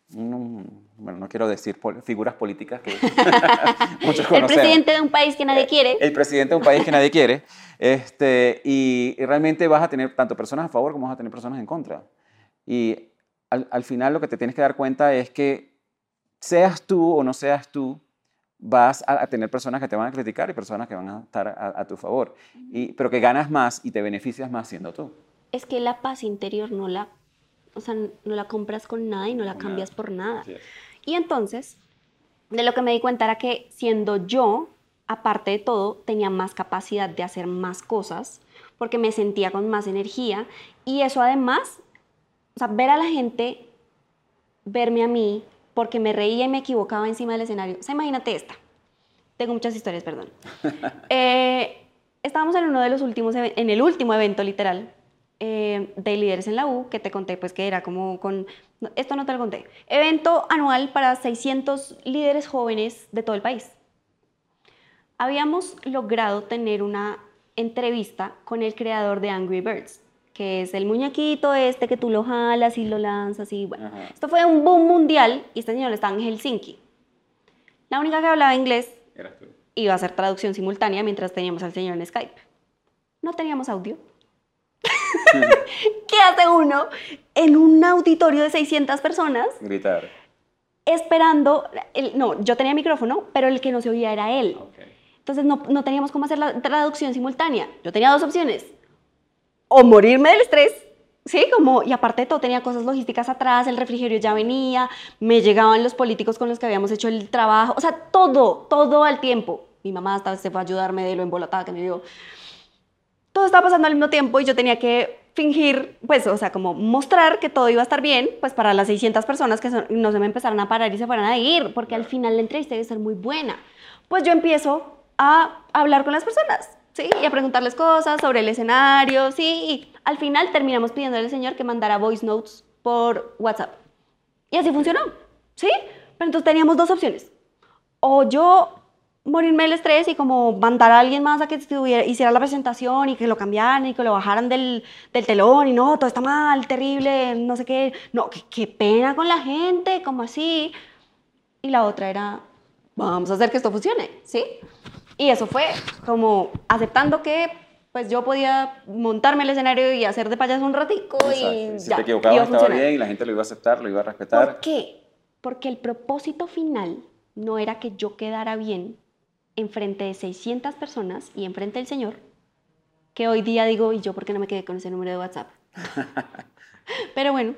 bueno, no quiero decir figuras políticas que muchos conocemos. El presidente de un país que nadie quiere. El presidente de un país que nadie quiere. Este, y, realmente vas a tener tanto personas a favor como vas a tener personas en contra. Y al, al, final lo que te tienes que dar cuenta es que seas tú o no seas tú, vas a, tener personas que te van a criticar y personas que van a estar a, a tu favor. Y, pero que ganas más y te beneficias más siendo tú. Es que la paz interior no la o sea, no la compras con nada y no la cambias por nada. Y entonces, de lo que me di cuenta era que siendo yo, aparte de todo, tenía más capacidad de hacer más cosas porque me sentía con más energía y eso además, o sea, ver a la gente, verme a mí, porque me reía y me equivocaba encima del escenario. O sea, imagínate esta. Tengo muchas historias, perdón. Eh, estábamos en uno de los últimos, en el último evento literal eh, de líderes en la U, que te conté, pues que era como con, esto no te lo conté, evento anual para 600 líderes jóvenes de todo el país. Habíamos logrado tener una entrevista con el creador de Angry Birds, que es el muñequito este que tú lo jalas y lo lanzas y bueno, esto fue un boom mundial y este señor estaba en Helsinki. La única que hablaba inglés iba a hacer traducción simultánea mientras teníamos al señor en Skype. No teníamos audio ¿Qué hace uno en un auditorio de 600 personas? Gritar. Esperando, no, yo tenía micrófono, pero el que no se oía era él. Entonces no, no teníamos cómo hacer la traducción simultánea. Yo tenía dos opciones. O morirme del estrés, Sí, como, y aparte de todo, tenía cosas logísticas atrás, el refrigerio ya venía, me llegaban los políticos con los que habíamos hecho el trabajo, o sea, todo, todo al tiempo. Mi mamá hasta se fue a ayudarme de lo embolatada que me dio todo estaba pasando al mismo tiempo y yo tenía que fingir, pues, o sea, como mostrar que todo iba a estar bien, pues para las 600 personas que no se me empezaran a parar y se fueran a ir, porque al final la entrevista debe ser muy buena, pues yo empiezo a hablar con las personas, ¿sí? Y a preguntarles cosas sobre el escenario, ¿sí? Y al final terminamos pidiendo al señor que mandara voice notes por WhatsApp. Y así funcionó, ¿sí? Pero entonces teníamos dos opciones. O yo morirme del estrés y como mandar a alguien más a que hiciera la presentación y que lo cambiaran y que lo bajaran del, del telón y no, todo está mal, terrible, no sé qué, no, qué pena con la gente, como así. Y la otra era, vamos a hacer que esto funcione, ¿sí? Y eso fue como aceptando que pues yo podía montarme el escenario y hacer de payaso un ratico y si te equivocabas estaba bien y la gente lo iba a aceptar, lo iba a respetar. ¿Por qué? Porque el propósito final no era que yo quedara bien enfrente de 600 personas y enfrente del Señor, que hoy día digo, ¿y yo por qué no me quedé con ese número de WhatsApp? Pero bueno,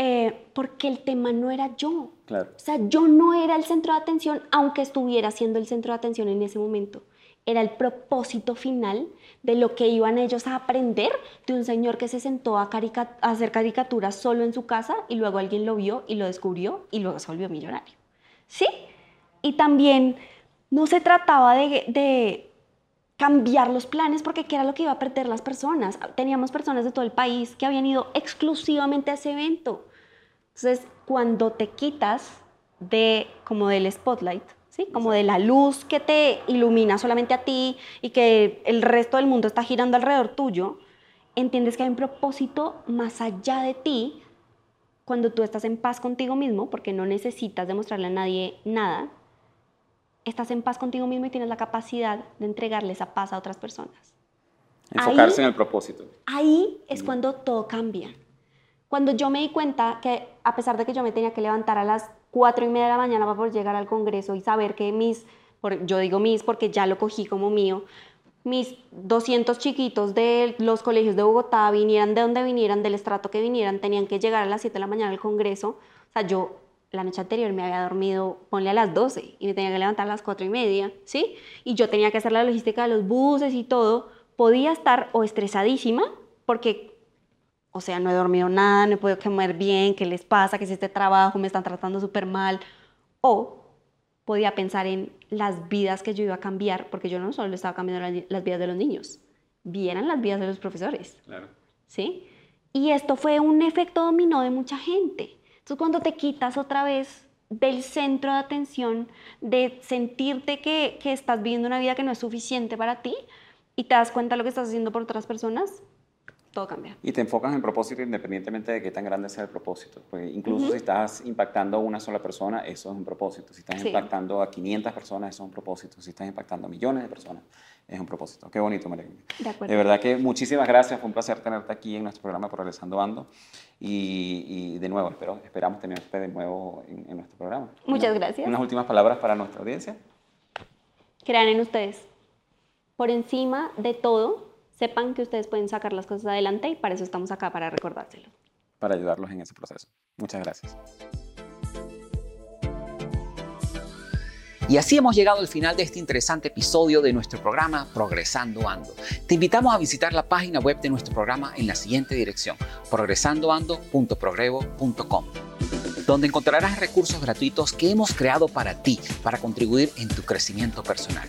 eh, porque el tema no era yo. Claro. O sea, yo no era el centro de atención, aunque estuviera siendo el centro de atención en ese momento. Era el propósito final de lo que iban ellos a aprender de un señor que se sentó a, a hacer caricaturas solo en su casa y luego alguien lo vio y lo descubrió y luego se volvió millonario. ¿Sí? Y también no se trataba de, cambiar los planes porque qué era lo que iba a perder las personas. Teníamos personas de todo el país que habían ido exclusivamente a ese evento. Entonces, cuando te quitas de como del spotlight, ¿sí? Como de la luz que te ilumina solamente a ti y que el resto del mundo está girando alrededor tuyo, entiendes que hay un propósito más allá de ti cuando tú estás en paz contigo mismo, porque no necesitas demostrarle a nadie nada, estás en paz contigo mismo y tienes la capacidad de entregarle esa paz a otras personas. Enfocarse en el propósito. Ahí es cuando todo cambia. Cuando yo me di cuenta que a pesar de que yo me tenía que levantar a las cuatro y media de la mañana para poder llegar al Congreso y saber que mis, yo digo mis porque ya lo cogí como mío, mis 200 chiquitos de los colegios de Bogotá, vinieran de donde vinieran, del estrato que vinieran, tenían que llegar a las 7 de la mañana al Congreso. O sea, yo la noche anterior me había dormido, ponle a las 12 y me tenía que levantar a las 4 y media, ¿sí? Y yo tenía que hacer la logística de los buses y todo. Podía estar o estresadísima porque, o sea, no he dormido nada, no he podido comer bien, ¿qué les pasa? ¿Qué es este trabajo? Me están tratando súper mal. O podía pensar en las vidas que yo iba a cambiar, porque yo no solo estaba cambiando las vidas de los niños, vieran las vidas de los profesores. Claro. ¿Sí? Y esto fue un efecto dominó de mucha gente. Entonces, cuando te quitas otra vez del centro de atención, de sentirte que, que estás viviendo una vida que no es suficiente para ti y te das cuenta de lo que estás haciendo por otras personas, todo cambia. Y te enfocas en propósito independientemente de qué tan grande sea el propósito. Pues incluso si estás impactando a una sola persona, eso es un propósito. Si estás impactando a 500 personas, eso es un propósito. Si estás impactando a millones de personas, es un propósito. Qué bonito, María. De, de verdad que muchísimas gracias. Fue un placer tenerte aquí en nuestro programa Progresando Ando. Y, de nuevo, espero, esperamos tenerte de nuevo en, nuestro programa. Muchas gracias. Unas últimas palabras para nuestra audiencia. Crean en ustedes. Por encima de todo, sepan que ustedes pueden sacar las cosas adelante y para eso estamos acá, para recordárselo. Para ayudarlos en ese proceso. Muchas gracias. Y así hemos llegado al final de este interesante episodio de nuestro programa Progresando Ando. Te invitamos a visitar la página web de nuestro programa en la siguiente dirección, progresandoando.progrevo.com donde encontrarás recursos gratuitos que hemos creado para ti, para contribuir en tu crecimiento personal.